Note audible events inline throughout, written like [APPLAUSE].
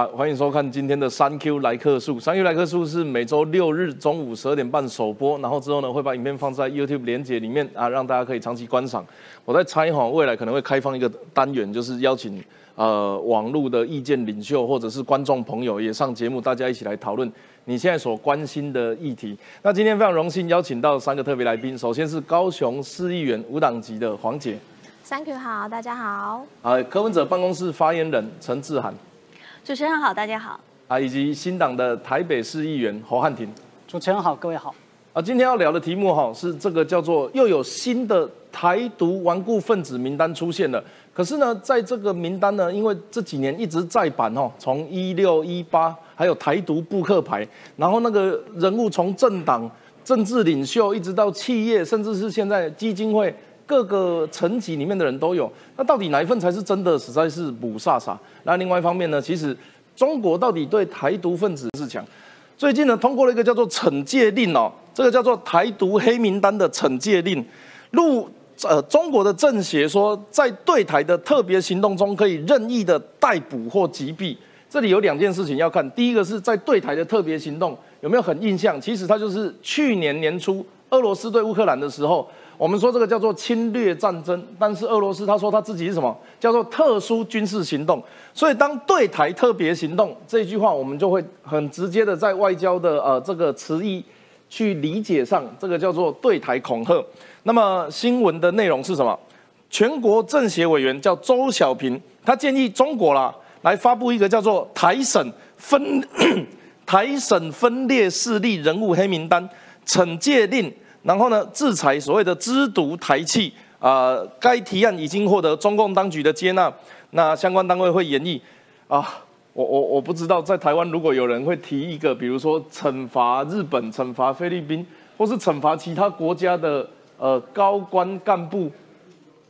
啊，欢迎收看今天的三 Q 来客数。三 Q 来客数是每周六日中午十二点半首播，然后之后呢会把影片放在 YouTube 连接里面啊，让大家可以长期观赏。我在猜哈，未来可能会开放一个单元，就是邀请呃网络的意见领袖或者是观众朋友也上节目，大家一起来讨论你现在所关心的议题。那今天非常荣幸邀请到三个特别来宾，首先是高雄市议员无党籍的黄姐，三 Q 好，大家好。啊，柯文哲办公室发言人陈志涵。主持人好，大家好。啊，以及新党的台北市议员侯汉廷。主持人好，各位好。啊，今天要聊的题目哈是这个叫做又有新的台独顽固分子名单出现了。可是呢，在这个名单呢，因为这几年一直在版哦，从一六一八还有台独布克牌，然后那个人物从政党、政治领袖一直到企业，甚至是现在基金会各个层级里面的人都有。那到底哪一份才是真的？实在是不飒飒。那另外一方面呢，其实中国到底对台独分子是强？最近呢，通过了一个叫做惩戒令哦，这个叫做台独黑名单的惩戒令。入呃，中国的政协说，在对台的特别行动中，可以任意的逮捕或击毙。这里有两件事情要看，第一个是在对台的特别行动有没有很印象？其实它就是去年年初俄罗斯对乌克兰的时候。我们说这个叫做侵略战争，但是俄罗斯他说他自己是什么？叫做特殊军事行动。所以当对台特别行动这句话，我们就会很直接的在外交的呃这个词义去理解上，这个叫做对台恐吓。那么新闻的内容是什么？全国政协委员叫周小平，他建议中国啦来发布一个叫做台省分 [COUGHS] 台省分裂势力人物黑名单惩戒令。然后呢，制裁所谓的支独台气啊，该提案已经获得中共当局的接纳，那相关单位会研议啊，我我我不知道在台湾如果有人会提一个，比如说惩罚日本、惩罚菲律宾，或是惩罚其他国家的呃高官干部，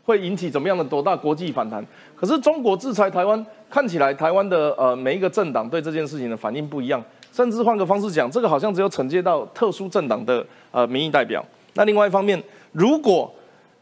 会引起怎么样的多大国际反弹？可是中国制裁台湾，看起来台湾的呃每一个政党对这件事情的反应不一样。甚至换个方式讲，这个好像只有惩戒到特殊政党的呃民意代表。那另外一方面，如果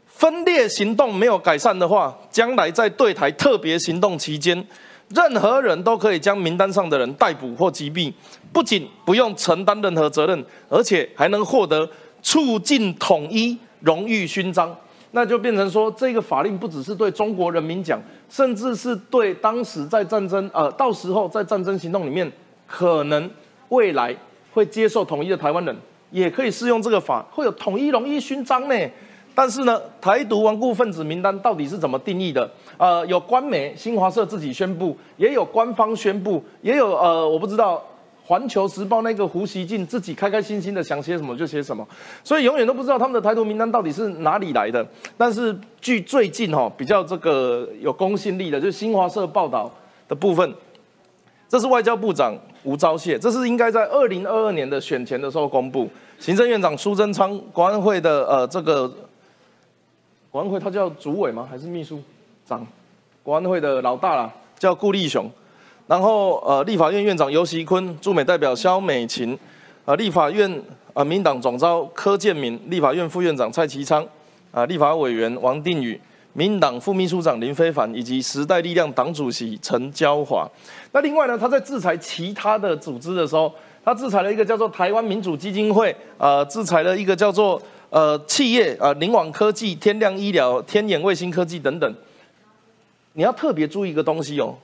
分裂行动没有改善的话，将来在对台特别行动期间，任何人都可以将名单上的人逮捕或击毙，不仅不用承担任何责任，而且还能获得促进统一荣誉勋章。那就变成说，这个法令不只是对中国人民讲，甚至是对当时在战争呃，到时候在战争行动里面。可能未来会接受统一的台湾人，也可以适用这个法，会有统一荣誉勋章呢。但是呢，台独顽固分子名单到底是怎么定义的？呃，有官媒新华社自己宣布，也有官方宣布，也有呃，我不知道环球时报那个胡锡进自己开开心心的想写什么就写什么，所以永远都不知道他们的台独名单到底是哪里来的。但是据最近哈比较这个有公信力的，就是新华社报道的部分。这是外交部长吴钊燮，这是应该在二零二二年的选前的时候公布。行政院长苏贞昌，国安会的呃这个国安会他叫主委吗？还是秘书长？国安会的老大啦，叫顾立雄。然后呃立法院院长游锡坤，驻美代表肖美琴，呃立法院呃民党总召柯建明，立法院副院长蔡其昌，啊立法委员王定宇。民党副秘书长林非凡以及时代力量党主席陈椒华，那另外呢，他在制裁其他的组织的时候，他制裁了一个叫做台湾民主基金会，呃，制裁了一个叫做呃企业呃灵网科技、天亮医疗、天眼卫星科技等等。你要特别注意一个东西哦。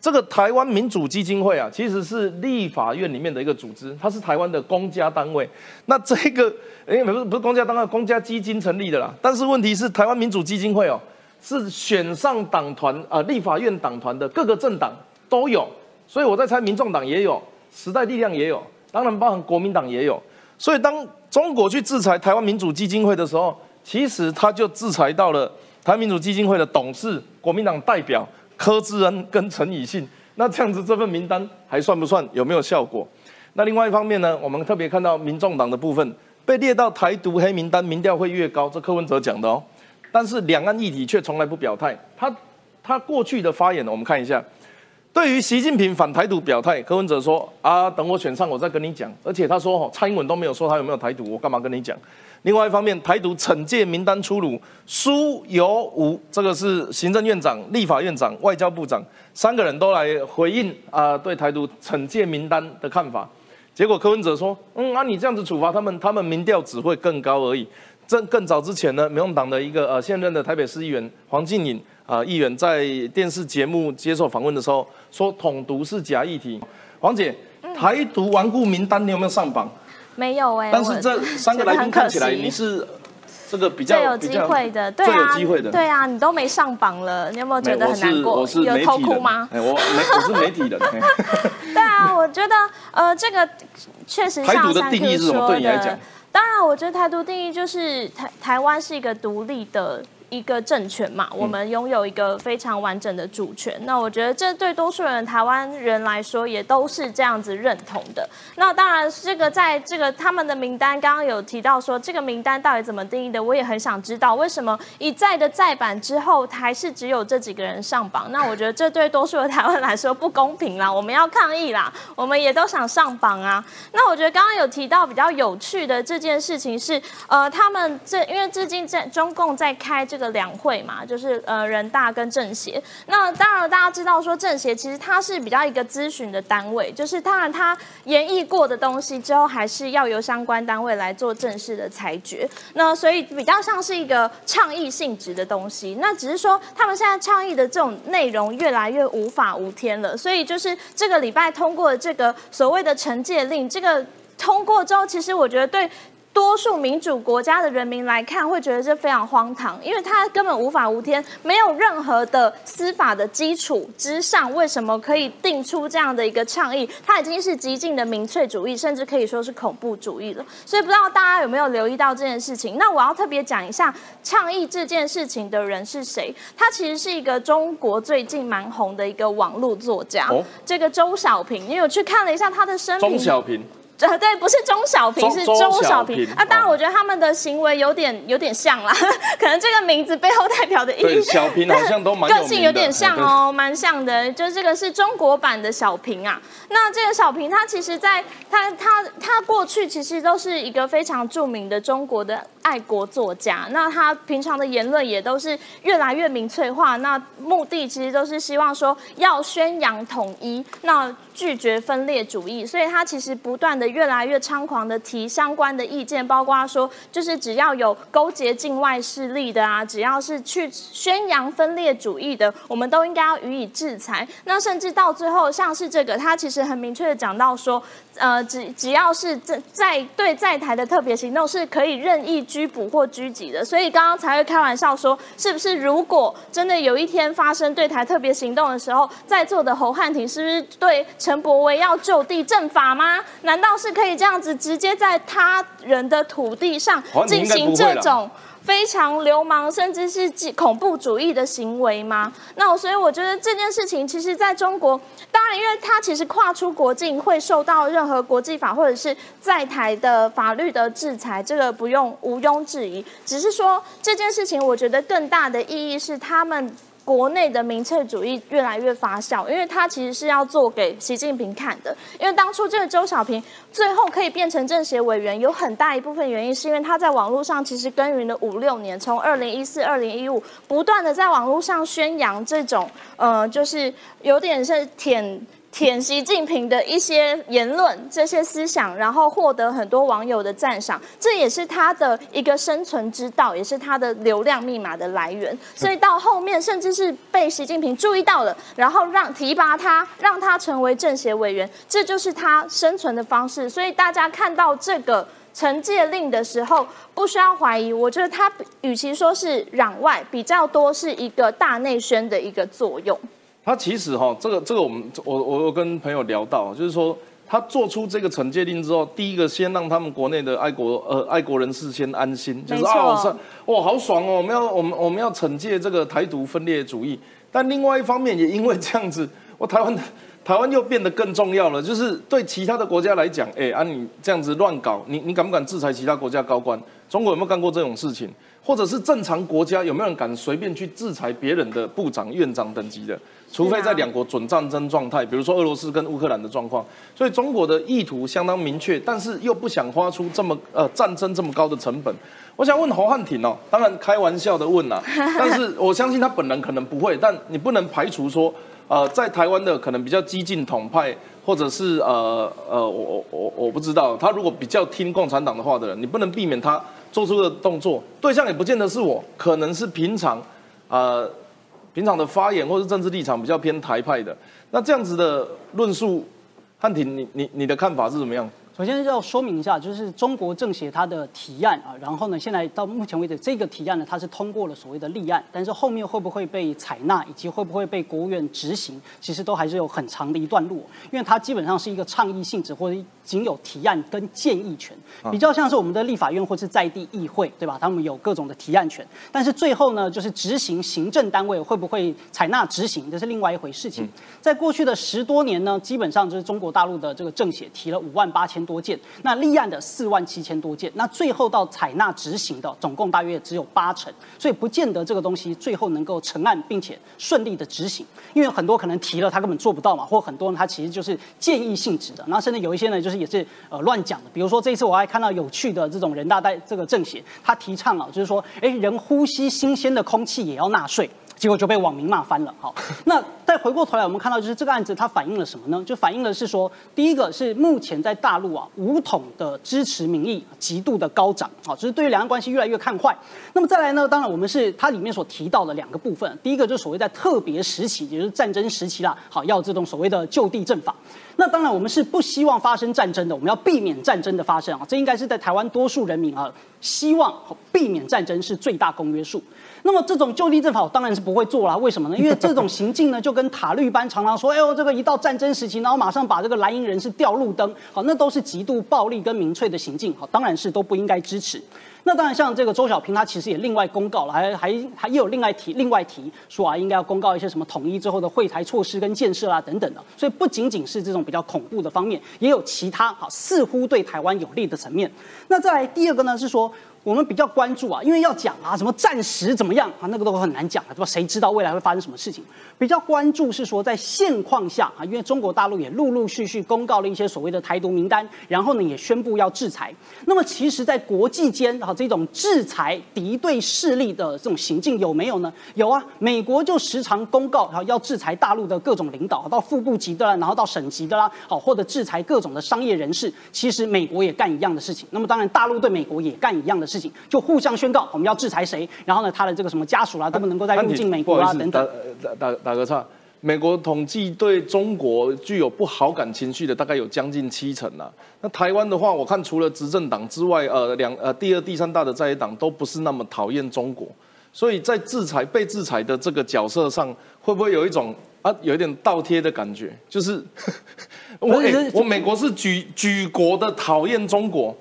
这个台湾民主基金会啊，其实是立法院里面的一个组织，它是台湾的公家单位。那这个，哎，不是不是公家单位，公家基金成立的啦。但是问题是，台湾民主基金会哦，是选上党团啊，立法院党团的各个政党都有。所以我在猜，民众党也有，时代力量也有，当然包含国民党也有。所以当中国去制裁台湾民主基金会的时候，其实他就制裁到了台湾民主基金会的董事、国民党代表。柯志恩跟陈以信，那这样子这份名单还算不算有没有效果？那另外一方面呢，我们特别看到民众党的部分被列到台独黑名单，民调会越高，这柯文哲讲的哦。但是两岸议题却从来不表态。他他过去的发言，我们看一下，对于习近平反台独表态，柯文哲说啊，等我选上我再跟你讲。而且他说哦，蔡英文都没有说他有没有台独，我干嘛跟你讲？另外一方面，台独惩戒名单出炉，苏有吴这个是行政院长、立法院长、外交部长三个人都来回应啊，对台独惩戒名单的看法。结果柯文哲说：“嗯，那你这样子处罚他们，他们民调只会更高而已。”这更早之前呢，民众党的一个呃现任的台北市议员黄静颖啊议员在电视节目接受访问的时候说：“统独是假议题。”黄姐，台独顽固名单你有没有上榜？没有哎。但是这三个来宾看起来你是这个比较最有机会的，最有机会的。对啊，你都没上榜了，你有没有觉得很难过？有偷哭吗？哎，我没，我是媒体人。[LAUGHS] 对啊，我觉得呃，这个确实台独的定义是什么？对你来讲，当然，我觉得台独定义就是台台湾是一个独立的。一个政权嘛，我们拥有一个非常完整的主权。那我觉得这对多数人台湾人来说也都是这样子认同的。那当然，这个在这个他们的名单刚刚有提到说这个名单到底怎么定义的，我也很想知道为什么一再的再版之后还是只有这几个人上榜。那我觉得这对多数的台湾来说不公平啦，我们要抗议啦，我们也都想上榜啊。那我觉得刚刚有提到比较有趣的这件事情是，呃，他们这因为最近在中共在开这。个的两会嘛，就是呃人大跟政协。那当然大家知道说政协其实它是比较一个咨询的单位，就是当然它研议过的东西之后，还是要由相关单位来做正式的裁决。那所以比较像是一个倡议性质的东西。那只是说他们现在倡议的这种内容越来越无法无天了。所以就是这个礼拜通过这个所谓的惩戒令，这个通过之后，其实我觉得对。多数民主国家的人民来看，会觉得这非常荒唐，因为他根本无法无天，没有任何的司法的基础之上，为什么可以定出这样的一个倡议？他已经是极尽的民粹主义，甚至可以说是恐怖主义了。所以不知道大家有没有留意到这件事情？那我要特别讲一下倡议这件事情的人是谁？他其实是一个中国最近蛮红的一个网络作家，这个周小平。你有去看了一下他的生平？周小平。呃，对，不是中小平，是周小平。啊，当然，我觉得他们的行为有点有点像啦，[LAUGHS] 可能这个名字背后代表的意义，小平好像都 [LAUGHS] 蛮个性有点像 [LAUGHS] 哦，蛮像的。就这个是中国版的小平啊。那这个小平，他其实在他他他过去其实都是一个非常著名的中国的爱国作家。那他平常的言论也都是越来越民粹化。那目的其实都是希望说要宣扬统一，那拒绝分裂主义。所以他其实不断的。越来越猖狂的提相关的意见，包括说，就是只要有勾结境外势力的啊，只要是去宣扬分裂主义的，我们都应该要予以制裁。那甚至到最后，像是这个，他其实很明确的讲到说，呃，只只要是在在对在台的特别行动是可以任意拘捕或拘集的。所以刚刚才会开玩笑说，是不是如果真的有一天发生对台特别行动的时候，在座的侯汉廷是不是对陈伯威要就地正法吗？难道？是可以这样子直接在他人的土地上进行这种非常流氓甚至是恐怖主义的行为吗？那我所以我觉得这件事情其实在中国，当然因为它其实跨出国境会受到任何国际法或者是在台的法律的制裁，这个不用毋庸置疑。只是说这件事情，我觉得更大的意义是他们。国内的民粹主义越来越发酵，因为他其实是要做给习近平看的。因为当初这个周小平最后可以变成政协委员，有很大一部分原因是因为他在网络上其实耕耘了五六年，从二零一四、二零一五不断的在网络上宣扬这种，呃，就是有点是舔。舔习近平的一些言论、这些思想，然后获得很多网友的赞赏，这也是他的一个生存之道，也是他的流量密码的来源。所以到后面，甚至是被习近平注意到了，然后让提拔他，让他成为政协委员，这就是他生存的方式。所以大家看到这个惩戒令的时候，不需要怀疑，我觉得他与其说是攘外，比较多是一个大内宣的一个作用。他其实哈，这个这个我们我我我跟朋友聊到，就是说他做出这个惩戒令之后，第一个先让他们国内的爱国呃爱国人士先安心，就是啊，哇好爽哦，我们要我们我们要惩戒这个台独分裂主义。但另外一方面也因为这样子，我台湾 [LAUGHS] 台湾又变得更重要了，就是对其他的国家来讲，哎啊你这样子乱搞，你你敢不敢制裁其他国家高官？中国有没有干过这种事情？或者是正常国家有没有人敢随便去制裁别人的部长、院长等级的？除非在两国准战争状态，比如说俄罗斯跟乌克兰的状况。所以中国的意图相当明确，但是又不想花出这么呃战争这么高的成本。我想问侯汉廷哦，当然开玩笑的问啊，[LAUGHS] 但是我相信他本人可能不会，但你不能排除说，呃，在台湾的可能比较激进统派，或者是呃呃，我我我不知道，他如果比较听共产党的话的人，你不能避免他做出的动作，对象也不见得是我，可能是平常，呃，平常的发言或是政治立场比较偏台派的，那这样子的论述，汉庭，你你你的看法是怎么样？首先要说明一下，就是中国政协它的提案啊，然后呢，现在到目前为止，这个提案呢，它是通过了所谓的立案，但是后面会不会被采纳，以及会不会被国务院执行，其实都还是有很长的一段路，因为它基本上是一个倡议性质，或者仅有提案跟建议权，比较像是我们的立法院或是在地议会，对吧？他们有各种的提案权，但是最后呢，就是执行行政单位会不会采纳执行，这是另外一回事情。在过去的十多年呢，基本上就是中国大陆的这个政协提了五万八千。多件，那立案的四万七千多件，那最后到采纳执行的总共大约只有八成，所以不见得这个东西最后能够成案，并且顺利的执行，因为很多可能提了他根本做不到嘛，或很多他其实就是建议性质的，那甚至有一些呢就是也是呃乱讲的，比如说这一次我还看到有趣的这种人大代这个政协，他提倡啊，就是说，哎，人呼吸新鲜的空气也要纳税。结果就被网民骂翻了。好，[LAUGHS] 那再回过头来，我们看到就是这个案子它反映了什么呢？就反映的是说，第一个是目前在大陆啊，武统的支持民意极度的高涨，好，就是对于两岸关系越来越看坏。那么再来呢，当然我们是它里面所提到的两个部分，第一个就是所谓在特别时期，也就是战争时期啦，好，要这种所谓的就地正法。那当然我们是不希望发生战争的，我们要避免战争的发生啊，这应该是在台湾多数人民啊，希望避免战争是最大公约数。那么这种就地正法当然是不会做了，为什么呢？因为这种行径呢，就跟塔利班常常说，哎呦，这个一到战争时期，然后马上把这个蓝营人士吊路灯，好，那都是极度暴力跟民粹的行径，好，当然是都不应该支持。那当然，像这个周小平，他其实也另外公告了，还还还又有另外提另外提说啊，应该要公告一些什么统一之后的会台措施跟建设啊等等的。所以不仅仅是这种比较恐怖的方面，也有其他好似乎对台湾有利的层面。那再来第二个呢，是说。我们比较关注啊，因为要讲啊，什么战时怎么样啊，那个都很难讲啊，对吧？谁知道未来会发生什么事情？比较关注是说，在现况下啊，因为中国大陆也陆陆续续公告了一些所谓的台独名单，然后呢也宣布要制裁。那么其实，在国际间啊，这种制裁敌对势力的这种行径有没有呢？有啊，美国就时常公告啊要制裁大陆的各种领导，到副部级的啦，然后到省级的啦，好或者制裁各种的商业人士。其实美国也干一样的事情。那么当然，大陆对美国也干一样的。事情就互相宣告我们要制裁谁，然后呢，他的这个什么家属啦，都不能够再入境美国啊等等。打打打个岔，美国统计对中国具有不好感情绪的大概有将近七成啊。那台湾的话，我看除了执政党之外，呃，两呃第二、第三大的在野党都不是那么讨厌中国，所以在制裁被制裁的这个角色上，会不会有一种啊有一点倒贴的感觉？就是 [LAUGHS] 我我美国是举举国的讨厌中国。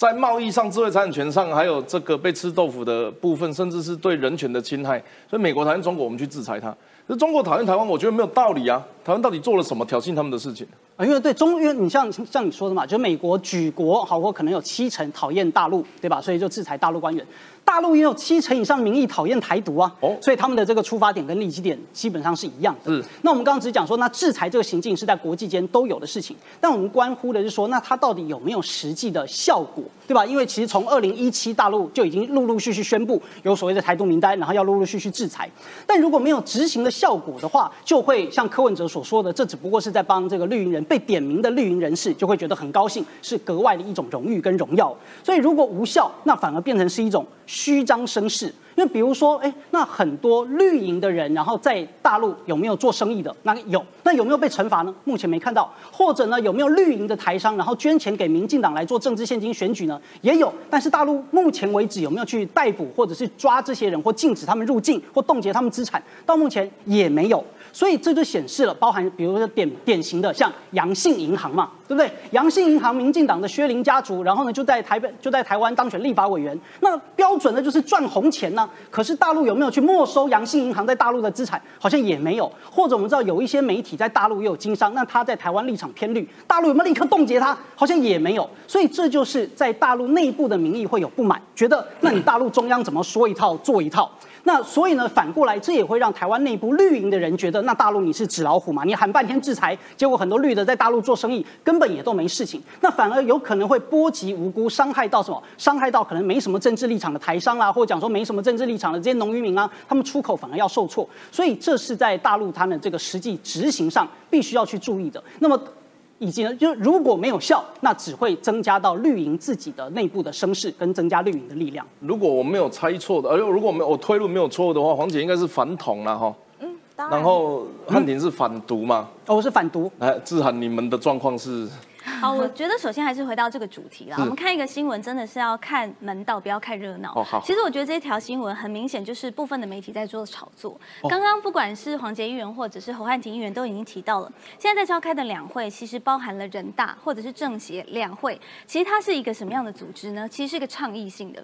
在贸易上、智慧财产权上，还有这个被吃豆腐的部分，甚至是对人权的侵害，所以美国讨厌中国，我们去制裁它。可是中国讨厌台湾，我觉得没有道理啊！台湾到底做了什么挑衅他们的事情？啊，因为对中，因为你像像你说的嘛，就美国举国好，或可能有七成讨厌大陆，对吧？所以就制裁大陆官员。大陆也有七成以上民意讨厌台独啊，哦，所以他们的这个出发点跟立基点基本上是一样的。嗯，那我们刚刚只讲说，那制裁这个行径是在国际间都有的事情，但我们关乎的是说，那它到底有没有实际的效果，对吧？因为其实从二零一七大陆就已经陆陆续续宣布有所谓的台独名单，然后要陆陆续续制裁，但如果没有执行的效果的话，就会像柯文哲所所说的，这只不过是在帮这个绿营人被点名的绿营人士就会觉得很高兴，是格外的一种荣誉跟荣耀。所以如果无效，那反而变成是一种。虚张声势，因为比如说，哎，那很多绿营的人，然后在大陆有没有做生意的？那有，那有没有被惩罚呢？目前没看到。或者呢，有没有绿营的台商，然后捐钱给民进党来做政治现金选举呢？也有。但是大陆目前为止有没有去逮捕或者是抓这些人，或禁止他们入境，或冻结他们资产？到目前也没有。所以这就显示了，包含比如说典典型的像阳信银行嘛，对不对？阳信银行，民进党的薛林家族，然后呢就在台北就在台湾当选立法委员，那标准的就是赚红钱呢。可是大陆有没有去没收阳信银行在大陆的资产？好像也没有。或者我们知道有一些媒体在大陆也有经商，那他在台湾立场偏绿，大陆有没有立刻冻结他？好像也没有。所以这就是在大陆内部的民意会有不满，觉得那你大陆中央怎么说一套做一套？那所以呢，反过来这也会让台湾内部绿营的人觉得，那大陆你是纸老虎嘛？你喊半天制裁，结果很多绿的在大陆做生意根本也都没事情，那反而有可能会波及无辜，伤害到什么？伤害到可能没什么政治立场的台商啦，或者讲说没什么政治立场的这些农渔民啊，他们出口反而要受挫。所以这是在大陆他们这个实际执行上必须要去注意的。那么。以及呢，就如果没有效，那只会增加到绿营自己的内部的声势，跟增加绿营的力量。如果我没有猜错的，而如果没有我推论没有错误的话，黄姐应该是反统了哈。嗯，然后汉庭是反独嘛？哦，我是反独。哎，志涵，你们的状况是？好，[LAUGHS] 我觉得首先还是回到这个主题啦。我们看一个新闻，真的是要看门道，不要看热闹。哦，好。其实我觉得这条新闻很明显就是部分的媒体在做炒作。刚刚不管是黄杰议员或者是侯汉廷议员都已经提到了，现在在召开的两会其实包含了人大或者是政协两会。其实它是一个什么样的组织呢？其实是一个倡议性的。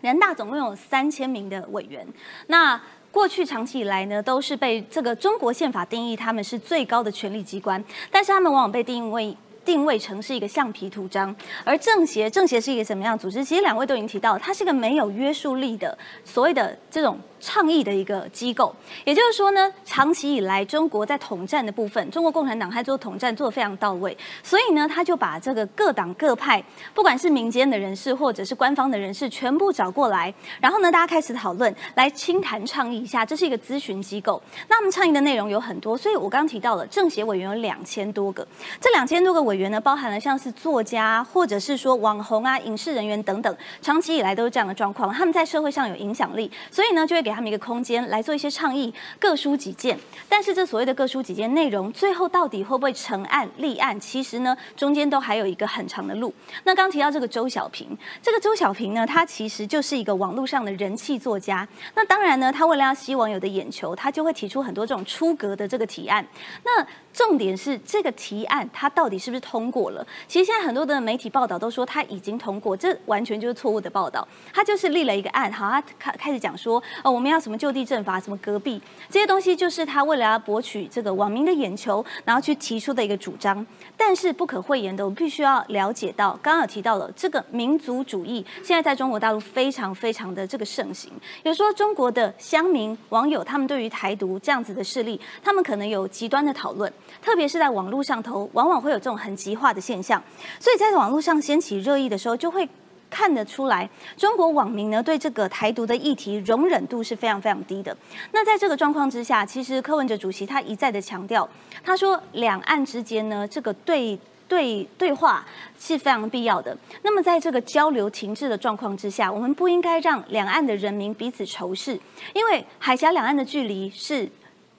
人大总共有三千名的委员。那过去长期以来呢，都是被这个中国宪法定义他们是最高的权力机关，但是他们往往被定位。定位成是一个橡皮图章，而政协政协是一个什么样的组织？其实两位都已经提到，它是一个没有约束力的所谓的这种。倡议的一个机构，也就是说呢，长期以来中国在统战的部分，中国共产党还做统战做的非常到位，所以呢，他就把这个各党各派，不管是民间的人士或者是官方的人士，全部找过来，然后呢，大家开始讨论，来清谈倡议一下，这是一个咨询机构。那我们倡议的内容有很多，所以我刚刚提到了政协委员有两千多个，这两千多个委员呢，包含了像是作家或者是说网红啊、影视人员等等，长期以来都是这样的状况，他们在社会上有影响力，所以呢，就会。给他们一个空间来做一些倡议，各抒己见。但是这所谓的各抒己见内容，最后到底会不会成案立案？其实呢，中间都还有一个很长的路。那刚提到这个周小平，这个周小平呢，他其实就是一个网络上的人气作家。那当然呢，他为了要吸网友的眼球，他就会提出很多这种出格的这个提案。那重点是这个提案，它到底是不是通过了？其实现在很多的媒体报道都说它已经通过，这完全就是错误的报道。他就是立了一个案，好，他开开始讲说，哦，我们要什么就地正法，什么隔壁这些东西，就是他为了要博取这个网民的眼球，然后去提出的一个主张。但是不可讳言的，我们必须要了解到，刚刚有提到了这个民族主义，现在在中国大陆非常非常的这个盛行。有说中国的乡民网友，他们对于台独这样子的势力，他们可能有极端的讨论。特别是在网络上头，往往会有这种很极化的现象，所以在网络上掀起热议的时候，就会看得出来，中国网民呢对这个台独的议题容忍度是非常非常低的。那在这个状况之下，其实柯文哲主席他一再的强调，他说两岸之间呢这个对对对话是非常必要的。那么在这个交流停滞的状况之下，我们不应该让两岸的人民彼此仇视，因为海峡两岸的距离是。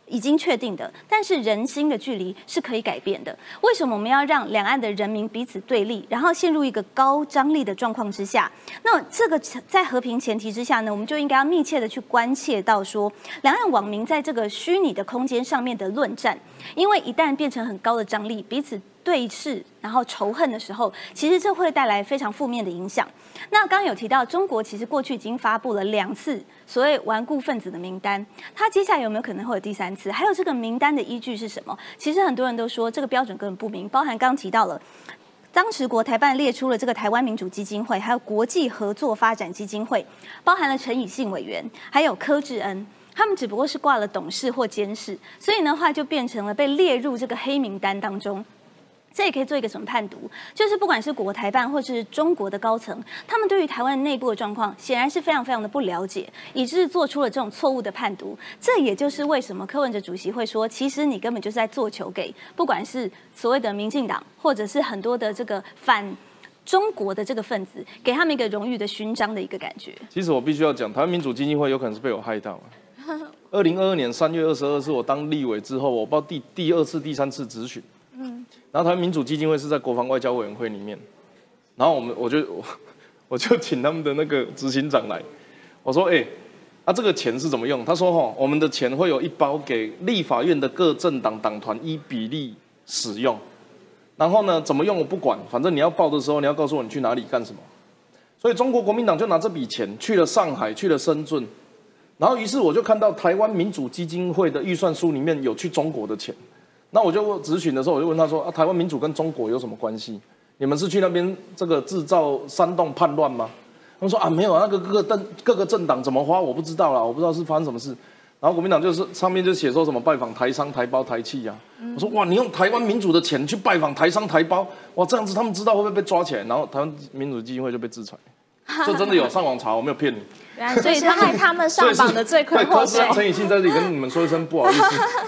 已经确定的，但是人心的距离是可以改变的。为什么我们要让两岸的人民彼此对立，然后陷入一个高张力的状况之下？那这个在和平前提之下呢，我们就应该要密切的去关切到说，两岸网民在这个虚拟的空间上面的论战，因为一旦变成很高的张力，彼此。对峙，然后仇恨的时候，其实这会带来非常负面的影响。那刚有提到，中国其实过去已经发布了两次所谓顽固分子的名单，它接下来有没有可能会有第三次？还有这个名单的依据是什么？其实很多人都说这个标准根本不明，包含刚提到了，当时国台办列出了这个台湾民主基金会，还有国际合作发展基金会，包含了陈以信委员，还有柯志恩，他们只不过是挂了董事或监事，所以的话就变成了被列入这个黑名单当中。这也可以做一个什么判读？就是不管是国台办或是中国的高层，他们对于台湾内部的状况显然是非常非常的不了解，以致做出了这种错误的判读。这也就是为什么柯文哲主席会说，其实你根本就是在做球给不管是所谓的民进党，或者是很多的这个反中国的这个分子，给他们一个荣誉的勋章的一个感觉。其实我必须要讲，台湾民主基金会有可能是被我害到了。[LAUGHS] 二零二二年三月二十二是我当立委之后，我报第第二次、第三次咨询。然后台湾民主基金会是在国防外交委员会里面，然后我们我就我 [LAUGHS] 我就请他们的那个执行长来，我说哎，啊啊，这个钱是怎么用？他说哈，我们的钱会有一包给立法院的各政党党团依比例使用，然后呢，怎么用我不管，反正你要报的时候，你要告诉我你去哪里干什么。所以中国国民党就拿这笔钱去了上海，去了深圳，然后于是我就看到台湾民主基金会的预算书里面有去中国的钱，那我就咨询的时候，我就问他说啊，台湾民主跟中国有什么关系？你们是去那边这个制造煽动叛乱吗？他们说啊，没有啊，那个各个政各个政党怎么花我不知道啦，我不知道是发生什么事。然后国民党就是上面就写说什么拜访台商、台胞、台企呀。我说哇，你用台湾民主的钱去拜访台商、台胞，哇，这样子他们知道会不会被抓起来？然后台湾民主基金会就被制裁。[LAUGHS] 这真的有上网查，我没有骗你。所以他害他们上榜的罪魁祸首。陈以信在这里跟你们说一声不好意思，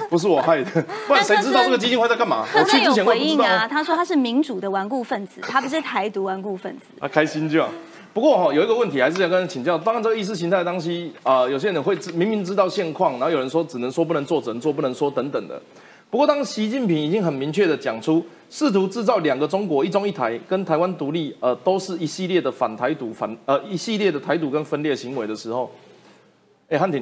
不是我害的，[LAUGHS] 不然谁知道这个基金会在干嘛？我去之前回应啊，他说他是民主的顽固分子，他不是台独顽固分子。他 [LAUGHS] 开心就好。不过哈，有一个问题还是想跟人请教。当然，这个意识形态东西啊，有些人会明明知道现况，然后有人说只能说不能做，只能做不能说等等的。不过，当习近平已经很明确的讲出，试图制造两个中国、一中一台跟台湾独立，呃，都是一系列的反台独、反呃一系列的台独跟分裂行为的时候，哎，汉庭。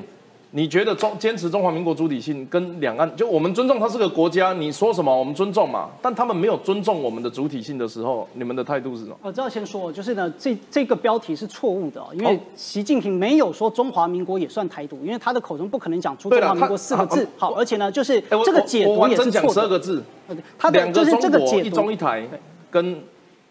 你觉得中坚持中华民国主体性跟两岸，就我们尊重它是个国家，你说什么我们尊重嘛？但他们没有尊重我们的主体性的时候，你们的态度是什么？我这要先说，就是呢，这这个标题是错误的，因为习近平没有说中华民国也算台独，因为他的口中不可能讲出中华民国四个字。好，而且呢，就是这个解读也是错的。十二个字，他的就是这个解读一中一台跟。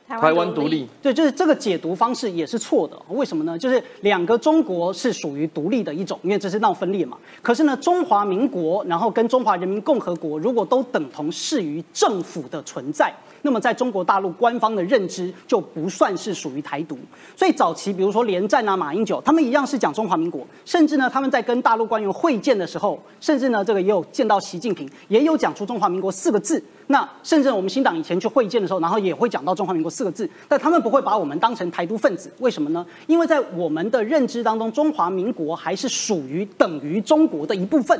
台湾独立，对，就是这个解读方式也是错的。为什么呢？就是两个中国是属于独立的一种，因为这是闹分裂嘛。可是呢，中华民国，然后跟中华人民共和国，如果都等同视于政府的存在。那么，在中国大陆官方的认知就不算是属于台独。所以早期，比如说连战啊、马英九，他们一样是讲中华民国。甚至呢，他们在跟大陆官员会见的时候，甚至呢，这个也有见到习近平，也有讲出中华民国四个字。那甚至我们新党以前去会见的时候，然后也会讲到中华民国四个字，但他们不会把我们当成台独分子。为什么呢？因为在我们的认知当中，中华民国还是属于等于中国的一部分。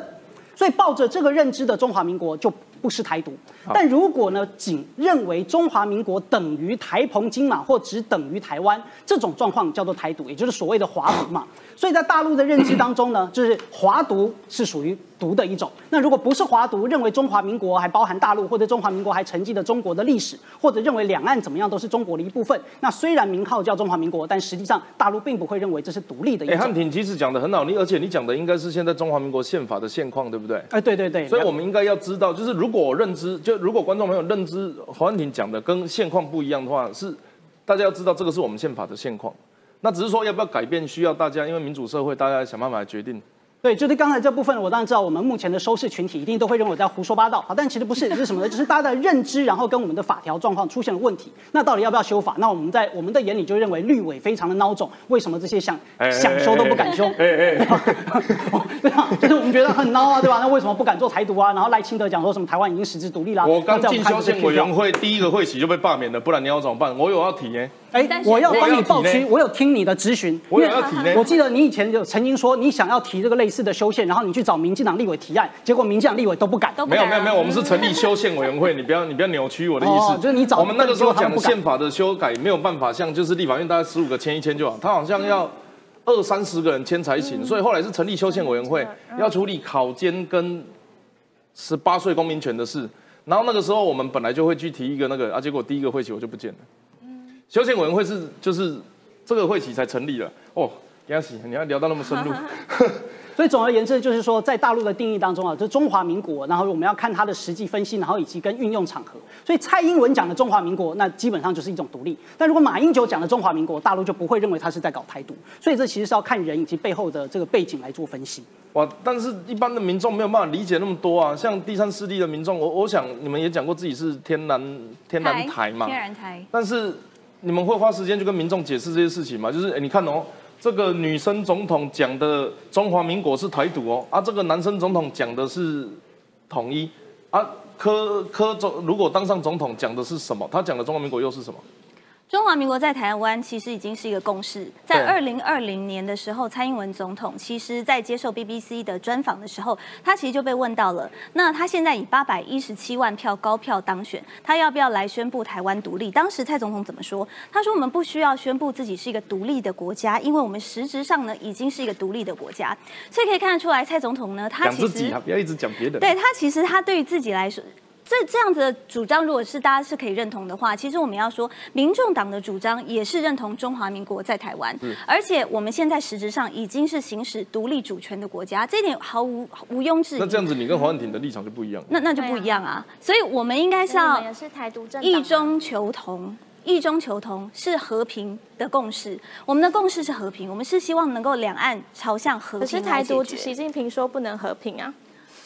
所以抱着这个认知的中华民国就。不是台独，但如果呢，仅认为中华民国等于台澎金马或只等于台湾，这种状况叫做台独，也就是所谓的华独嘛。所以在大陆的认知当中呢，就是华独是属于独的一种。那如果不是华独，认为中华民国还包含大陆，或者中华民国还承继的中国的历史，或者认为两岸怎么样都是中国的一部分，那虽然名号叫中华民国，但实际上大陆并不会认为这是独立的。哎，汉庭其实讲的很好，你而且你讲的应该是现在中华民国宪法的现况，对不对？哎，对对对。所以我们应该要知道，就是如果我认知，就如果观众朋友认知黄汉庭讲的跟现况不一样的话，是大家要知道这个是我们宪法的现况。那只是说要不要改变，需要大家，因为民主社会，大家想办法来决定。对，就是刚才这部分，我当然知道，我们目前的收视群体一定都会认为我在胡说八道。好，但其实不是，是什么呢？就是大家的认知，然后跟我们的法条状况出现了问题。那到底要不要修法？那我们在我们的眼里就认为绿委非常的孬种，为什么这些想想修都不敢修？哎哎，[LAUGHS] 对啊，就是我们觉得很孬啊，对吧？那为什么不敢做台独啊？然后赖清德讲说什么台湾已经实质独立啦？我刚进修宪委员会第一个会期就被罢免了，不然你要怎么办？我有要提耶。哎，我要帮你报区，我有听你的咨询。我也要提呢。我记得你以前有曾经说你想要提这个类似的修宪，然后你去找民进党立委提案，结果民进党立委都不敢。没有没有没有，我们是成立修宪委员会，你不要你不要扭曲我的意思。就是你找我们那个时候讲宪法的修改没有办法，像就是立法院大概十五个签一签就好，他好像要二三十个人签才行，所以后来是成立修宪委员会，要处理考监跟十八岁公民权的事。然后那个时候我们本来就会去提一个那个啊，结果第一个会期我就不见了。修宪委员会是就是这个会期才成立的哦，恭喜你要聊到那么深入。[LAUGHS] 所以总而言之，就是说在大陆的定义当中啊，这中华民国，然后我们要看它的实际分析，然后以及跟运用场合。所以蔡英文讲的中华民国，那基本上就是一种独立。但如果马英九讲的中华民国，大陆就不会认为他是在搞台独。所以这其实是要看人以及背后的这个背景来做分析。哇！但是一般的民众没有办法理解那么多啊。像第三势力的民众，我我想你们也讲过自己是天然天然台嘛，天然台。但是你们会花时间去跟民众解释这些事情吗？就是，你看哦，这个女生总统讲的中华民国是台独哦，啊，这个男生总统讲的是统一，啊，柯柯总如果当上总统讲的是什么？他讲的中华民国又是什么？中华民国在台湾其实已经是一个共识。在对二零二零年的时候，蔡英文总统其实在接受 BBC 的专访的时候，他其实就被问到了，那他现在以八百一十七万票高票当选，他要不要来宣布台湾独立？当时蔡总统怎么说？他说我们不需要宣布自己是一个独立的国家，因为我们实质上呢已经是一个独立的国家。所以可以看得出来，蔡总统呢，他其实讲自己啊，不要一直讲别人。对他其实他对于自己来说。这这样子的主张，如果是大家是可以认同的话，其实我们要说，民众党的主张也是认同中华民国在台湾，而且我们现在实质上已经是行使独立主权的国家，这一点毫无毋庸置疑。那这样子，你跟黄婉婷的立场就不一样。那那就不一样啊，所以我们应该是要异中求同，异中求同是和平的共识。我们的共识是和平，我们是希望能够两岸朝向和平可是平台独，习近平说不能和平啊，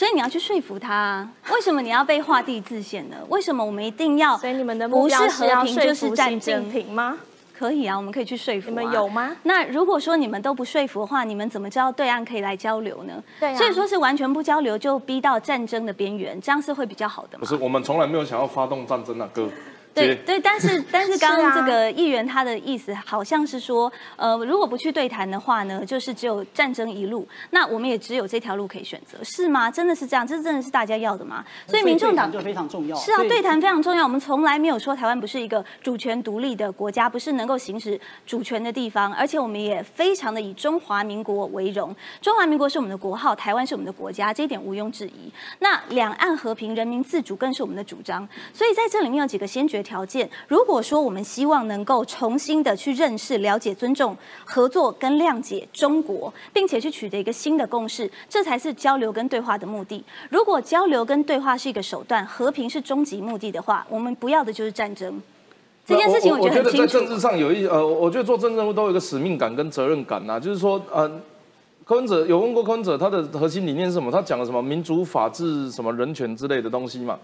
所以你要去说服他啊，为什么你要被画地自限呢？[LAUGHS] 为什么我们一定要？所以你们的目不是标是要和平说就是战争？平吗？可以啊，我们可以去说服、啊。你们有吗？那如果说你们都不说服的话，你们怎么知道对岸可以来交流呢？对啊所以说是完全不交流，就逼到战争的边缘，这样是会比较好的吗？不是，我们从来没有想要发动战争啊，哥。姐对对，但是 [LAUGHS] 但是刚刚这个议员他的意思好像是说，呃，如果不去对谈的话呢，就是只有战争一路，那我们也只有这条路可以选择，是吗？真的是这样？这真的是大家要的吗？所以民众党就非常重要。是啊，对谈非常重要。我们从来没有说台湾不是一个主权独立的国家，不是能够行使主权的地方，而且我们也非常的以中华民国为荣。中华民国是我们的国号，台湾是我们的国家，这一点毋庸置疑。那两岸和平、人民自主更是我们的主张。所以在这里面有几个先决条件。如果说我们希望能够重新的去认识、了解、尊重、合作跟谅解中国，并且去取得一个新的共识，这才是交流跟对话的目的。如果交流跟对话是一个手段，和平是终极目的的话，我们不要的就是战争。这件事情我觉得很清楚在政。治上有一呃，我觉得做政治任务都有一个使命感跟责任感呐、就是说呃。柯文哲有问过柯文哲，他的核心理念是什么？他讲了什么民主、法治、什么人权之类的东西嘛？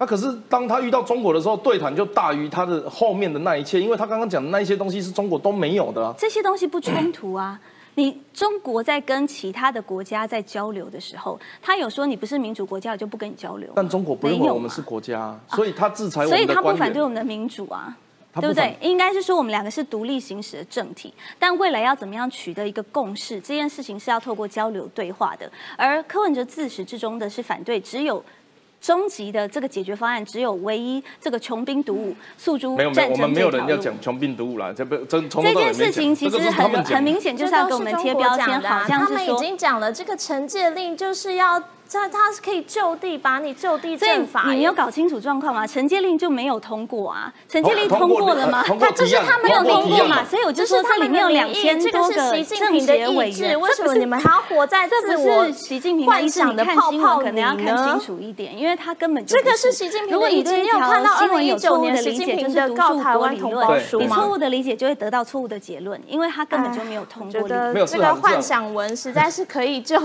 那可是当他遇到中国的时候，对谈就大于他的后面的那一切，因为他刚刚讲的那一些东西是中国都没有的、啊。这些东西不冲突啊。你中国在跟其他的国家在交流的时候，他有说你不是民主国家，我就不跟你交流。但中国不认为我们是国家啊，所以他制裁我们所以他不。反对我们的民主啊。对不对？应该是说我们两个是独立行使的政体，但未来要怎么样取得一个共识，这件事情是要透过交流对话的。而柯文哲自始至终的是反对，只有终极的这个解决方案，只有唯一这个穷兵黩武、诉诸没有没有，我们没有。人要讲穷兵黩武啦，这不真从头这到尾没讲件事情其实很很明显，就是要给我们贴标签，好像他们已经讲了，这个惩戒令就是要他他是可以就地把你就地正法。你没有搞清楚状况吗？惩戒令就没有通过啊，惩戒令通通过了吗？他就是他没有通过嘛，所以我就说他里面有两千这多个个是习近政平的协委意志，员，为什么你们还要活在这不自我是习近平的意志？幻想看的泡泡新闻可能要看清？楚一点，因为他根本就这个是习近平如果。你对一条你有看到二新闻零一九有错误年习近的理解，就是平的告台湾同国理论对胞书吗你错？误的理解就会得到错误的结论，因为他根本就没有通过这个幻想文实在是可以就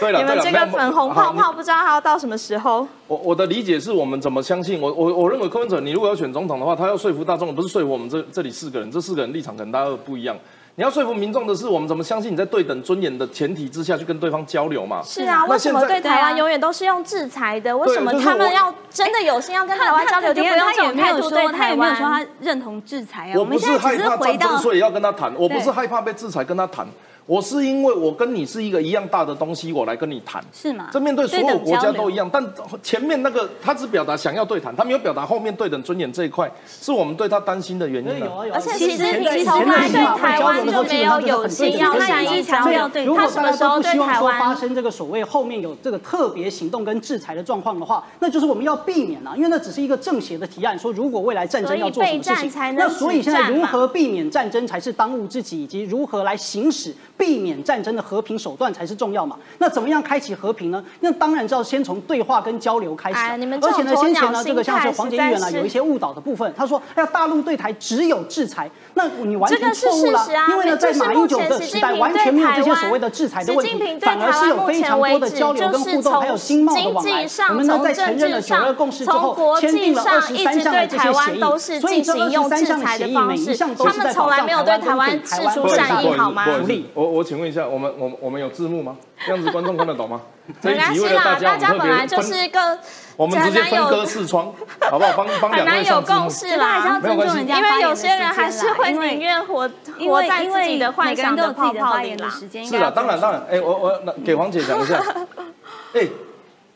对了你们这个粉红泡泡，不知道还要到什么时候。我我的理解是我们怎么相信我我我认为柯文哲，你如果要选总统的话，他要说服大众，不是说服我们这这里四个人，这四个人立场可能大家都不一样。你要说服民众的是，我们怎么相信你在对等尊严的前提之下去跟对方交流嘛？是啊，那为什么对台湾永远都是用制裁的？为什么他们要真的有心要跟台湾交流，就不用这他也没有种态度对说，他台也没有说？他认同制裁啊。我不是们现在只是害怕回到战争，所以要跟他谈。我不是害怕被制裁跟他谈，我是因为我跟你是一个一样大的东西，我来跟你谈。是吗？这面对所有国家都一样，但前面那个他只表达想要对谈，他没有表达后面对等尊严这一块，是我们对他担心的原因啊。有啊有啊，而且其实其实平从来对台湾就没有有心要他善意一直强调对，如果他什大家都么时候对不希望说台湾发生这个所谓后面有这个特别行动跟制裁的状况的话，那就是我们要避免啊，因为那只是一个政协的提案，说如果未来战争要做什么事情那所以现在如何避免战争才是当务之急，以及如何来行使避免战争的和平手段才是重要嘛？那怎么样开启和平呢？那当然是要先从对话跟交流开始啊、哎你们而且呢，先前呢，这个像是黄杰议员啊，实在是有一些误导的部分，他说，哎呀，大陆对台只有制裁，那你完全错误了啊，因为呢，在马英九的时代，完全没有这些所谓的制裁的问题习近平，对反而是有非常多的交流跟互动，还有经贸的往来目前为止就是从。我们呢，在经济上承认了九二共识之后从国，际签订了二十上一直三项的这些对台湾协都是议，所以这二进行用十三制裁项的协议的方式每一项都他们是在保障从来没有对台湾跟台湾给台湾示出不好意思善意好吗不好意思福利我我请问一下，我们我们我们有字幕吗？这样子观众看得懂吗？[LAUGHS] 这没一集为了大家，我大家本来就别分，是个我们直接分割视窗，好不好？帮帮两位上字幕共。识觉得还是要啦。尊重人家因为有些人还是会宁愿活活在自己的幻想的泡泡里啦。是啊，当然当然，哎，我我那给黄姐讲一下，[LAUGHS] 哎，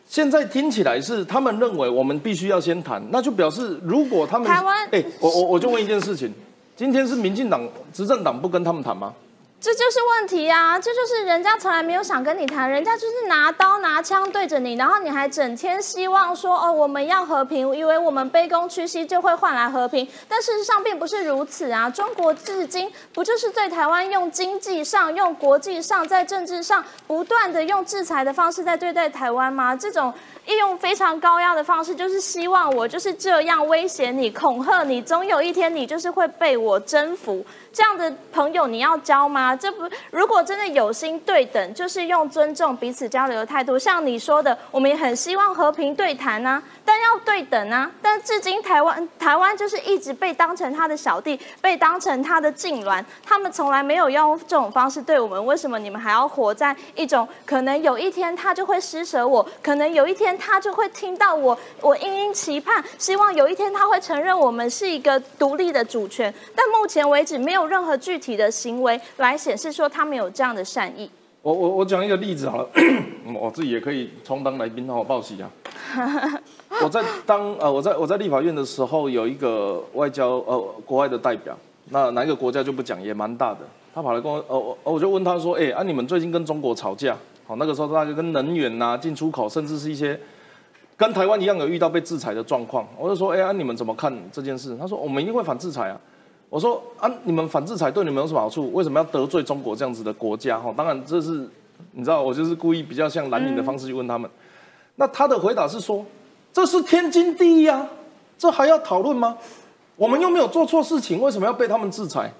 现在听起来是他们认为我们必须要先谈，那就表示如果他们台湾哎，我我我就问一件事情，今天是民进党执政党不跟他们谈吗？这就是问题啊！这就是人家从来没有想跟你谈，人家就是拿刀拿枪对着你，然后你还整天希望说哦我们要和平，以为我们卑躬屈膝就会换来和平，但事实上并不是如此啊！中国至今不就是对台湾用经济上、用国际上、在政治上不断的用制裁的方式在对待台湾吗？这种利用非常高压的方式，就是希望我就是这样威胁你、恐吓你，总有一天你就是会被我征服。这样的朋友你要交吗？这不，如果真的有心对等，就是用尊重彼此交流的态度。像你说的，我们也很希望和平对谈啊，但要对等啊。但至今台湾台湾就是一直被当成他的小弟，被当成他的痉挛，他们从来没有用这种方式对我们。为什么你们还要活在一种可能有一天他就会施舍我，可能有一天他就会听到我，我殷殷期盼，希望有一天他会承认我们是一个独立的主权。但目前为止没有任何具体的行为来显示说他们有这样的善意。我我我讲一个例子好了，[CLEARS THROAT] 我自己也可以充当来宾，让我报喜啊。[LAUGHS] 我在当呃我在我在立法院的时候，有一个外交呃国外的代表，那哪一个国家就不讲，也蛮大的。他跑来跟我呃我我就问他说，哎、啊你们最近跟中国吵架，好那个时候大概跟能源呐、进出口，甚至是一些跟台湾一样有遇到被制裁的状况。我就说，哎、啊你们怎么看这件事？他说我们一定会反制裁啊。我说啊，你们反制裁对你们有什么好处？为什么要得罪中国这样子的国家？哈，当然这是你知道，我就是故意比较像蓝营的方式去问他们。那他的回答是说，这是天经地义啊，这还要讨论吗？我们又没有做错事情，为什么要被他们制裁？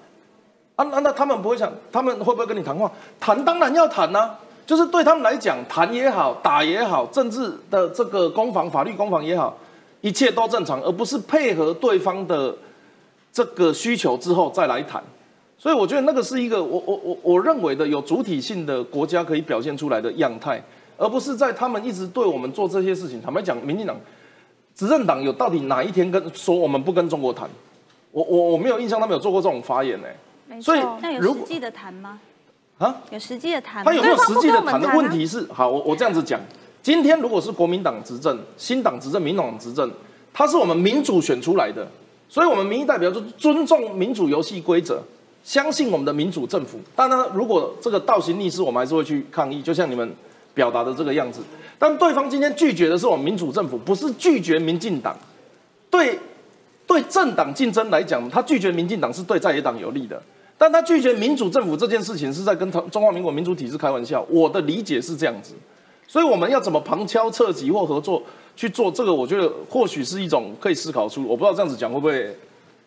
啊，那那他们不会想，他们会不会跟你谈话？谈当然要谈呐、就是对他们来讲，谈也好，打也好，政治的这个攻防、法律攻防也好，一切都正常，而不是配合对方的这个需求之后再来谈。所以我觉得那个是一个我我我我认为的有主体性的国家可以表现出来的样态，而不是在他们一直对我们做这些事情。坦白讲，民进党执政党有到底哪一天跟说我们不跟中国谈？我我我没有印象他们有做过这种发言呢、没所以错那有实际的谈吗？啊，有实际的谈吗？他有没有实际的谈问题是？好，我我这样子讲，今天如果是国民党执政、新党执政、民党执政，他是我们民主选出来的，所以我们民意代表就尊重民主游戏规则，相信我们的民主政府。当然，如果这个倒行逆施，我们还是会去抗议，就像你们表达的这个样子。但对方今天拒绝的是我们民主政府，不是拒绝民进党。对对政党竞争来讲，他拒绝民进党是对在野党有利的，但他拒绝民主政府这件事情是在跟中华民国民主体制开玩笑。我的理解是这样子，所以我们要怎么旁敲侧击或合作去做这个，我觉得或许是一种可以思考出。我不知道这样子讲会不会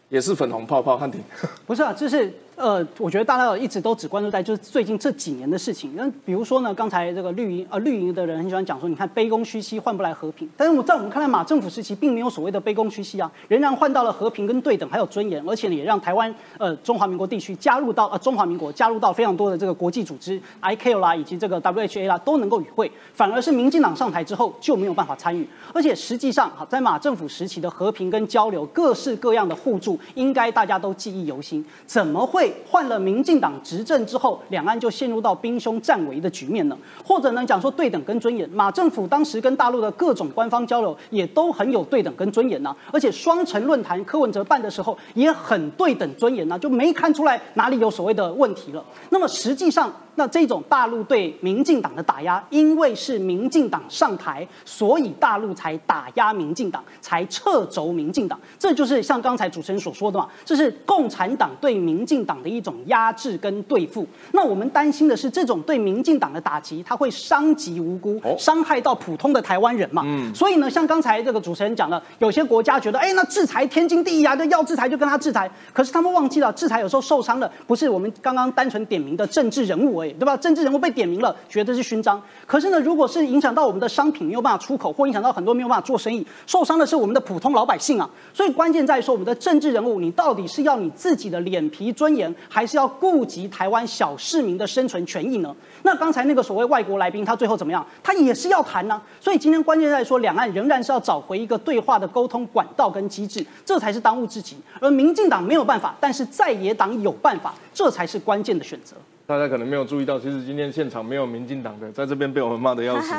也是粉红泡泡？汉庭，[LAUGHS] 不是啊，就是呃，我觉得大家一直都只关注在就是最近这几年的事情。那比如说呢，刚才这个绿营呃绿营的人很喜欢讲说，你看卑躬屈膝换不来和平，但是我在我们看来，马政府时期并没有所谓的卑躬屈膝啊，仍然换到了和平跟对等，还有尊严，而且呢也让台湾呃中华民国地区加入到呃中华民国加入到非常多的这个国际组织，I C O 啦以及这个 WHA 啦都能够与会，反而是民进党上台之后就没有办法参与，而且实际上哈在马政府时期的和平跟交流，各式各样的互助，应该大家都记忆犹新，怎么会换了民进党执政之后，两岸就陷入到兵凶战危的局面了？或者呢讲说对等跟尊严，马政府当时跟大陆的各种官方交流也都很有对等跟尊严呐、而且双城论坛柯文哲办的时候也很对等尊严呐、就没看出来哪里有所谓的问题了。那么实际上，那这种大陆对民进党的打压，因为是民进党上台，所以大陆才打压民进党，才掣肘民进党。这就是像刚才主持人所说的嘛，这是共产党对民进党的一种压制跟对付。那我们担心的是，这种对民进党的打击，它会伤及无辜哦，伤害到普通的台湾人嘛。所以呢，像刚才这个主持人讲的，有些国家觉得，哎，那制裁天经地义啊，那要制裁就跟他制裁。可是他们忘记了，制裁有时候受伤的不是我们刚刚单纯点名的政治人物而对吧？政治人物被点名了，觉得是勋章。可是呢，如果是影响到我们的商品没有办法出口，或影响到很多没有办法做生意，受伤的是我们的普通老百姓啊。所以关键在于说，我们的政治人物，你到底是要你自己的脸皮尊严，还是要顾及台湾小市民的生存权益呢？那刚才那个所谓外国来宾，他最后怎么样？他也是要谈呢。所以今天关键在于说，两岸仍然是要找回一个对话的沟通管道跟机制，这才是当务之急。而民进党没有办法，但是在野党有办法，这才是关键的选择。大家可能没有注意到，其实今天现场没有民进党的，在这边被我们骂的要死，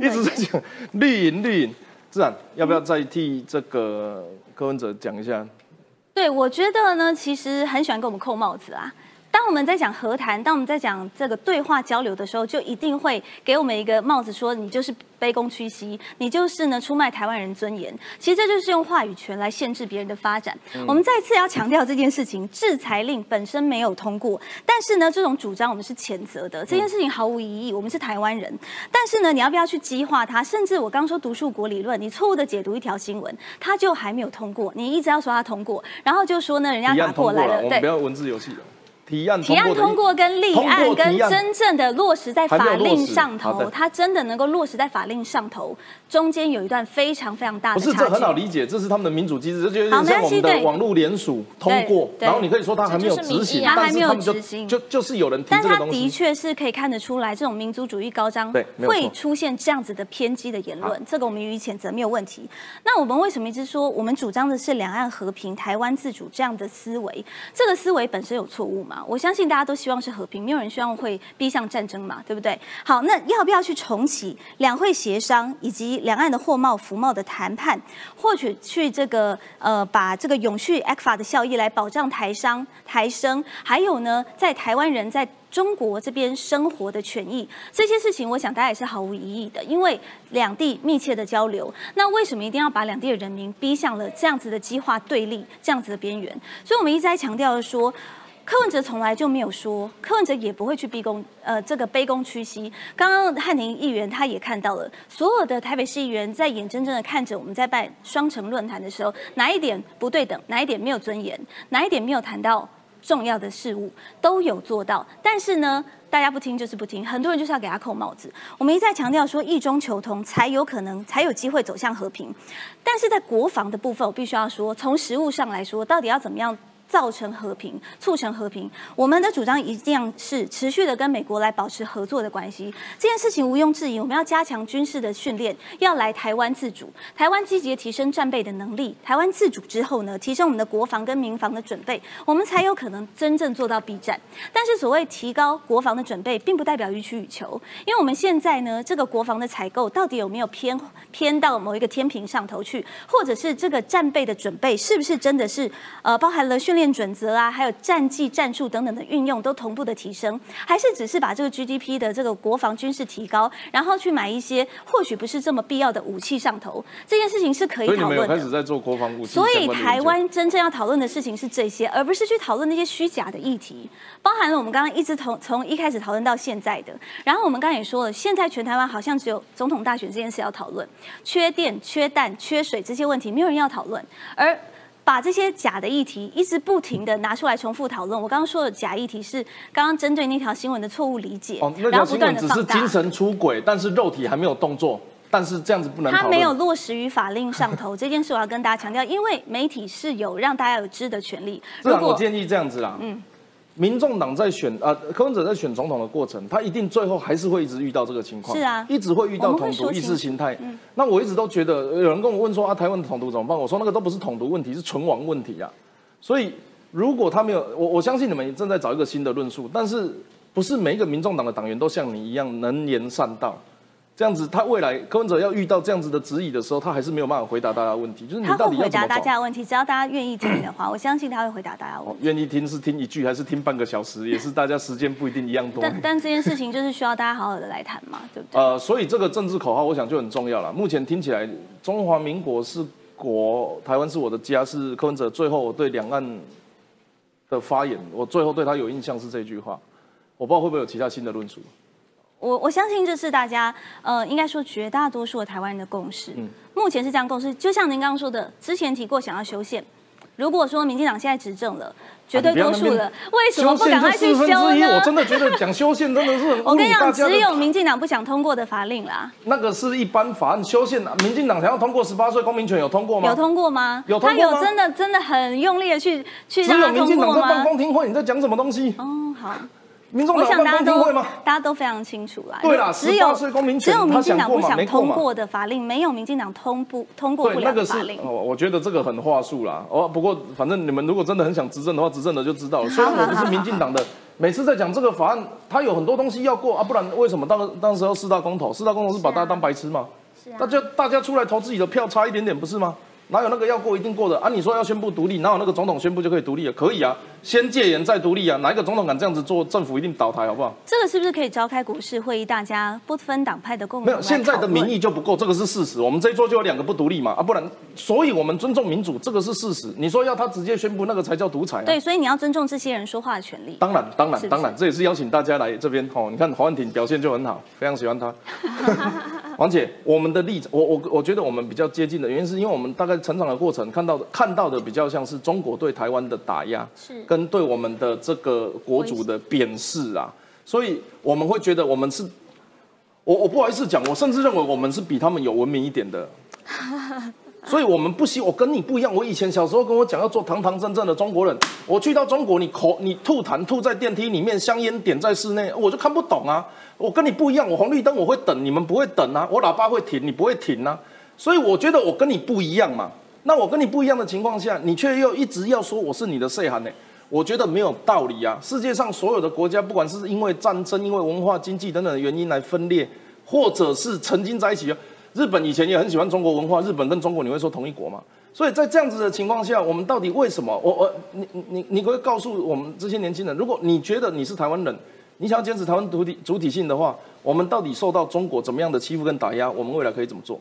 一直在讲绿营绿营。自然要不要再替这个柯文哲讲一下？对，我觉得呢，其实很喜欢给我们扣帽子啊。当我们在讲和谈，当我们在讲这个对话交流的时候，就一定会给我们一个帽子，说你就是卑躬屈膝，你就是呢出卖台湾人尊严。其实这就是用话语权来限制别人的发展。我们再次要强调这件事情，制裁令本身没有通过，但是呢，这种主张我们是谴责的。这件事情毫无疑义，我们是台湾人，但是呢，你要不要去激化它？甚至我刚说独树国理论，你错误的解读一条新闻，它就还没有通过，你一直要说它通过，然后就说呢，人家拿过来了，对，不要文字游戏了。提案提案通过跟立案跟真正的落实在法令上头，它真的能够落实在法令上头，中间有一段非常非常大的差距。不是这很好理解，这是他们的民主机制，这就像我们的网络联署通过，然后你可以说他还没有执行，他还没有执行，就就是有人提但他的确是可以看得出来，这种民族主义高涨会出现这样子的偏激的言论，这个我们予以谴责，没有问题。那我们为什么一直说我们主张的是两岸和平、台湾自主这样的思维？这个思维本身有错误吗？我相信大家都希望是和平，没有人希望会逼向战争嘛，对不对？好，那要不要去重启两会协商以及两岸的货贸、服贸的谈判，或者去这个呃，把这个永续 a 法的效益来保障台商、台生，还有呢，在台湾人在中国这边生活的权益，这些事情，我想大家也是毫无疑义的，因为两地密切的交流，那为什么一定要把两地的人民逼向了这样子的激化对立、这样子的边缘？所以，我们一直在强调说。柯文哲从来就没有说，柯文哲也不会去逼宫，呃，这个卑躬屈膝。刚刚汉庭议员他也看到了，所有的台北市议员在眼睁睁的看着我们在办双城论坛的时候，哪一点不对等，哪一点没有尊严，哪一点没有谈到重要的事物，都有做到。但是呢，大家不听就是不听，很多人就是要给他扣帽子。我们一再强调说，异中求同才有可能，才有机会走向和平。但是在国防的部分，我必须要说，从实物上来说，到底要怎么样？造成和平，促成和平。我们的主张一定是持续的跟美国来保持合作的关系。这件事情毋庸置疑，我们要加强军事的训练，要来台湾自主。台湾积极提升战备的能力，台湾自主之后呢，提升我们的国防跟民防的准备，我们才有可能真正做到避战。但是所谓提高国防的准备，并不代表予取予求，因为我们现在呢，这个国防的采购到底有没有偏偏到某一个天平上头去，或者是这个战备的准备是不是真的是呃包含了训练？准则啊，还有战绩、战术等等的运用都同步的提升，还是只是把这个 GDP 的这个国防军事提高，然后去买一些或许不是这么必要的武器上头？这件事情是可以讨论的。开始在做国防武器。所以台湾真正要讨论的事情是这些，而不是去讨论那些虚假的议题，包含了我们刚刚一直从从一开始讨论到现在的。然后我们刚刚也说了，现在全台湾好像只有总统大选这件事要讨论，缺电、缺蛋、缺水这些问题没有人要讨论，而。把这些假的议题一直不停的拿出来重复讨论。我刚刚说的假议题是刚刚针对那条新闻的错误理解，然后不断的只是精神出轨，但是肉体还没有动作，但是这样子不能。他没有落实于法令上头，这件事我要跟大家强调，因为媒体是有让大家有知的权利。[LAUGHS] 如果我建议这样子啦，嗯。民众党在选啊，柯文哲在选总统的过程，他一定最后还是会一直遇到这个情况，是啊，一直会遇到统独意识形态。那我一直都觉得，有人跟我问说啊，台湾的统独怎么办？我说那个都不是统独问题，是存亡问题啊。所以如果他没有，我我相信你们正在找一个新的论述，但是不是每一个民众党的党员都像你一样能言善道。这样子，他未来柯文哲要遇到这样子的质疑的时候，他还是没有办法回答大家问题。就是你到底要回答大家的问题，只要大家愿意听的话，[CLEARS THROAT] 我相信他会回答大家问题。愿意听是听一句还是听半个小时，也是大家时间不一定一样多。但但这件事情就是需要大家好好的来谈嘛，对不对？呃，所以这个政治口号，我想就很重要了。目前听起来，中华民国是国，台湾是我的家，是柯文哲最后我对两岸的发言，我最后对他有印象是这句话。我不知道会不会有其他新的论述。我我相信这是大家，呃，应该说绝大多数的台湾人的共识。嗯，目前是这样共识。就像您刚刚说的，之前提过想要修宪，如果说民进党现在执政了，绝对多数了，为什么不赶快去修呢我？真的觉得讲修宪真的是很 [LAUGHS] 侮我跟你讲。只有民进党不想通过的法令啦，[LAUGHS] 那个是一般法案修宪，民进党想要通过十八岁公民权有通过吗？有通过吗？他有通过吗有真的真的很用力的去去让他通民进党在办过吗？公听会，你在讲什么东西？哦，好。民众我党办想大家都公听会吗？大家都非常清楚啦。对啦只有18岁公民只有民进党不想通过的法令，没有民进党通不通过不了的法令。哦，我觉得这个很话术啦。哦，不过反正你们如果真的很想执政的话，执政的就知道了。虽然我不是民进党的，每次在讲这个法案，他有很多东西要过啊，不然为什么当当时要四大公投？四大公投是把大家当白痴吗？大家大家出来投自己的票差一点点不是吗？哪有那个要过一定过的啊？你说要宣布独立，哪有那个总统宣布就可以独立了？可以啊，先戒严再独立啊！哪一个总统敢这样子做，政府一定倒台，好不好？这个是不是可以召开股市会议，大家不分党派的共同没有，现在的民意就不够，这个是事实。我们这一桌就有两个不独立嘛，啊，不然，所以我们尊重民主，这个是事实。你说要他直接宣布，那个才叫独裁啊。对，所以你要尊重这些人说话的权利。当然，当然，是是当然，这也是邀请大家来这边哦。你看黄婉婷表现就很好，非常喜欢他。[LAUGHS] 王姐，我们的例子，我我我觉得我们比较接近的原因，是因为我们大概成长的过程看到的看到的比较像是中国对台湾的打压，是跟对我们的这个国主的贬视啊，所以我们会觉得我们是，我我不好意思讲，我甚至认为我们是比他们有文明一点的。[LAUGHS] 所以我们不希，我跟你不一样。我以前小时候跟我讲要做堂堂正正的中国人，我去到中国，你口你吐痰吐在电梯里面，香烟点在室内，我就看不懂啊。我跟你不一样，我红绿灯我会等，你们不会等啊。我喇叭会停，你不会停啊。所以我觉得我跟你不一样嘛。那我跟你不一样的情况下，你却又一直要说我是你的岁寒呢？我觉得没有道理啊。世界上所有的国家，不管是因为战争、因为文化、经济等等的原因来分裂，或者是曾经在一起。日本以前也很喜欢中国文化，日本跟中国你会说同一国吗？所以在这样子的情况下，我们到底为什么？我我你你你你会告诉我们这些年轻人，如果你觉得你是台湾人，你想要坚持台湾主体主体性的话，我们到底受到中国怎么样的欺负跟打压？我们未来可以怎么做？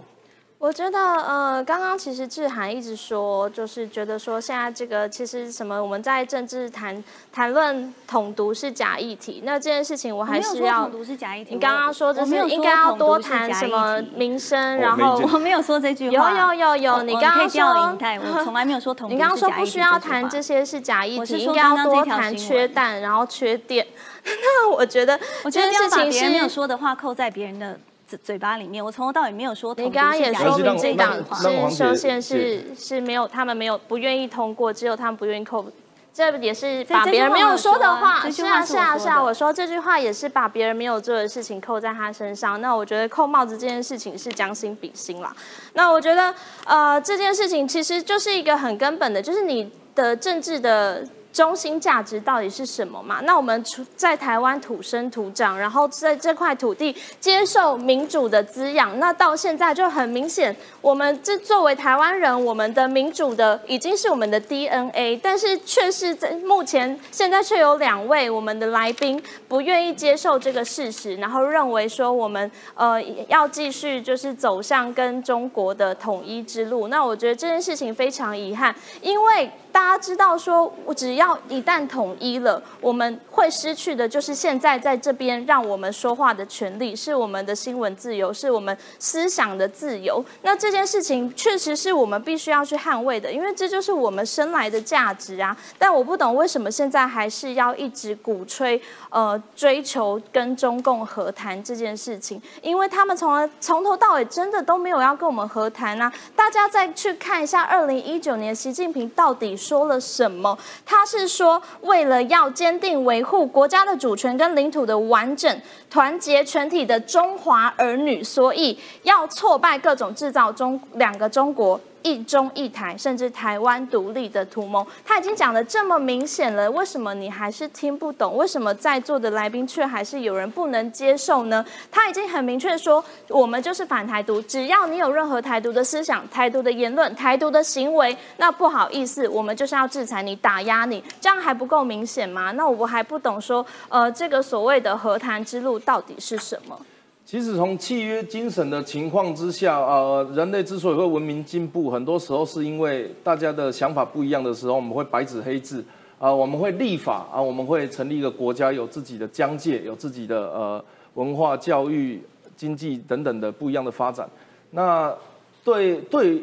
我觉得，呃，刚刚其实志涵一直说，就是觉得说现在这个其实什么，我们在政治谈谈论统独是假议题，那这件事情我还是要统。独是假议题。你刚刚说就是应该要多谈什么民生，然后我没有说这句有话。有有有，有你刚刚说，我 [LAUGHS] 从来没有说统独你刚刚说不需要谈这些是假议题，应该要多谈缺闻蛋，然后缺电。那我觉 [LAUGHS] 得我觉得要这件事情把别人没有是。说的话扣在别人的嘴嘴巴里面。我从头到尾没有说你刚刚也说民让进党让让黄姐是修宪是是没有，他们没有不愿意通过，只有他们不愿意扣。这也是这这把别人没有说的话，是啊是我说是啊是啊，我说这句话也是把别人没有做的事情扣在他身上。那我觉得扣帽子这件事情是将心比心啦。那我觉得呃这件事情其实就是一个很根本的，就是你的政治的。中心价值到底是什么嘛？那我们除在台湾土生土长，然后在这块土地接受民主的滋养，那到现在就很明显，我们这作为台湾人，我们的民主的已经是我们的 DNA，但是却是在目前现在却有两位我们的来宾不愿意接受这个事实，然后认为说我们呃要继续就是走向跟中国的统一之路。那我觉得这件事情非常遗憾，因为大家知道说，我只要一旦统一了，我们会失去的就是现在在这边让我们说话的权利，是我们的新闻自由，是我们思想的自由。那这件事情确实是我们必须要去捍卫的，因为这就是我们生来的价值啊。但我不懂为什么现在还是要一直鼓吹呃追求跟中共和谈这件事情，因为他们从来从头到尾真的都没有要跟我们和谈啊。大家再去看一下二零一九年习近平到底说了什么？他是说为了要坚定维护国家的主权跟领土的完整，团结全体的中华儿女，所以要挫败各种制造中两个中国。一中一台，甚至台湾独立的图谋，他已经讲的这么明显了，为什么你还是听不懂？为什么在座的来宾却还是有人不能接受呢？他已经很明确说，我们就是反台独，只要你有任何台独的思想、台独的言论、台独的行为，那不好意思，我们就是要制裁你、打压你，这样还不够明显吗？那我还不懂说，呃，这个所谓的和谈之路到底是什么？其实从契约精神的情况之下，呃，人类之所以会文明进步，很多时候是因为大家的想法不一样的时候，我们会白纸黑字，啊、我们会立法啊、我们会成立一个国家，有自己的疆界，有自己的呃文化、教育、经济等等的不一样的发展。那对对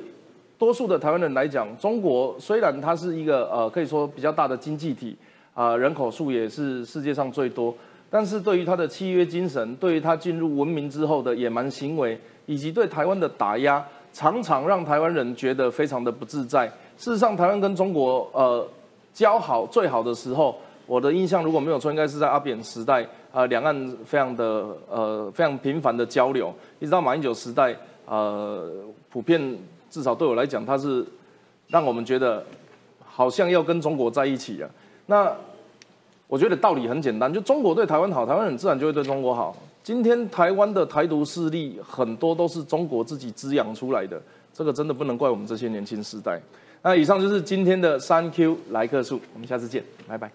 多数的台湾人来讲，中国虽然它是一个呃可以说比较大的经济体，啊、人口数也是世界上最多，但是对于他的契约精神，对于他进入文明之后的野蛮行为，以及对台湾的打压，常常让台湾人觉得非常的不自在。事实上，台湾跟中国呃交好最好的时候，我的印象如果没有错，应该是在阿扁时代，呃，两岸非常的呃非常频繁的交流，一直到马英九时代，呃，普遍至少对我来讲，他是让我们觉得好像要跟中国在一起啊。那我觉得道理很简单，就中国对台湾好，台湾人自然就会对中国好。今天台湾的台独势力很多都是中国自己滋养出来的，这个真的不能怪我们这些年轻时代。那以上就是今天的三 Q 来客数，我们下次见，拜拜。